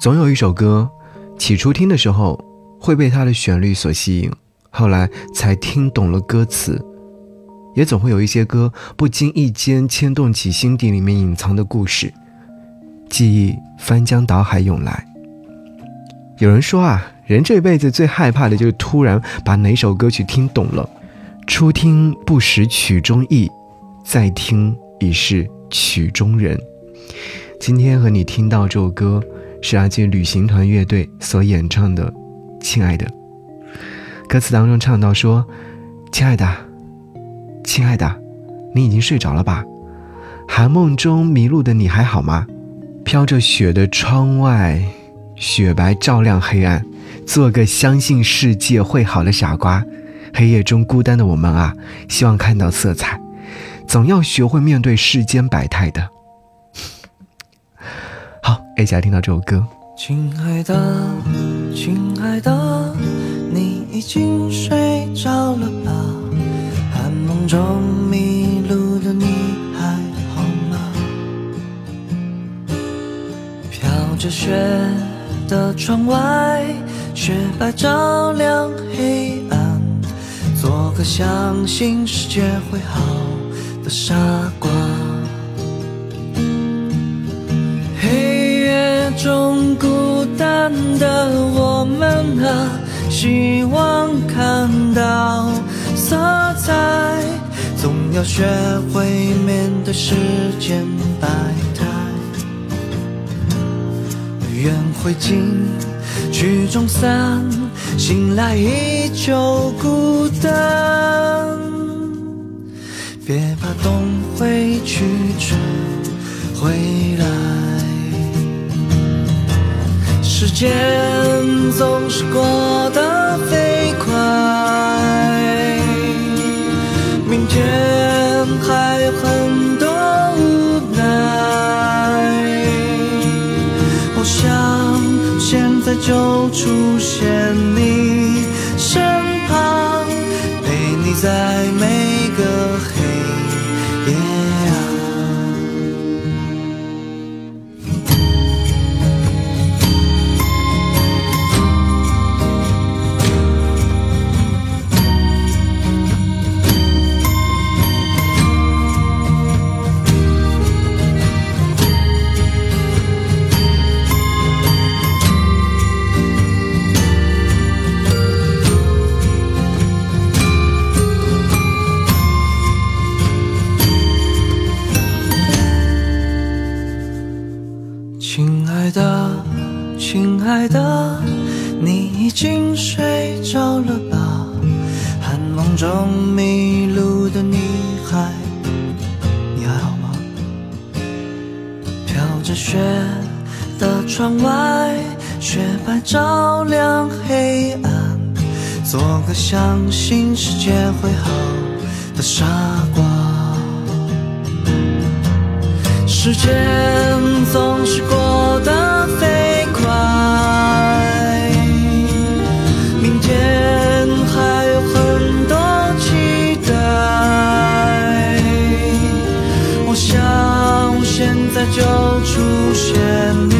总有一首歌，起初听的时候会被它的旋律所吸引，后来才听懂了歌词。也总会有一些歌，不经意间牵动起心底里面隐藏的故事，记忆翻江倒海涌来。有人说啊，人这辈子最害怕的就是突然把哪首歌曲听懂了，初听不识曲中意，再听已是曲中人。今天和你听到这首歌，是阿杰旅行团乐队所演唱的《亲爱的》。歌词当中唱到说：“亲爱的，亲爱的，你已经睡着了吧？寒梦中迷路的你还好吗？飘着雪的窗外，雪白照亮黑暗。做个相信世界会好的傻瓜。黑夜中孤单的我们啊，希望看到色彩，总要学会面对世间百态的。”一起来听到这首歌。亲爱的，亲爱的，你已经睡着了吧？寒梦中迷路的你还好吗？飘着雪的窗外，雪白照亮黑暗，做个相信世界会好的傻瓜。的我们啊，希望看到色彩，总要学会面对世间百态。缘会尽，曲终散，醒来依旧孤单。别怕，冬会去，春回来。时间总是过得飞快，明天还有很多无奈。我想现在就出现你身旁，陪你在每亲爱的，你已经睡着了吧？寒梦中迷路的女孩你还好吗？飘着雪的窗外，雪白照亮黑暗，做个相信世界会好的傻瓜。时间总是过。出初选你。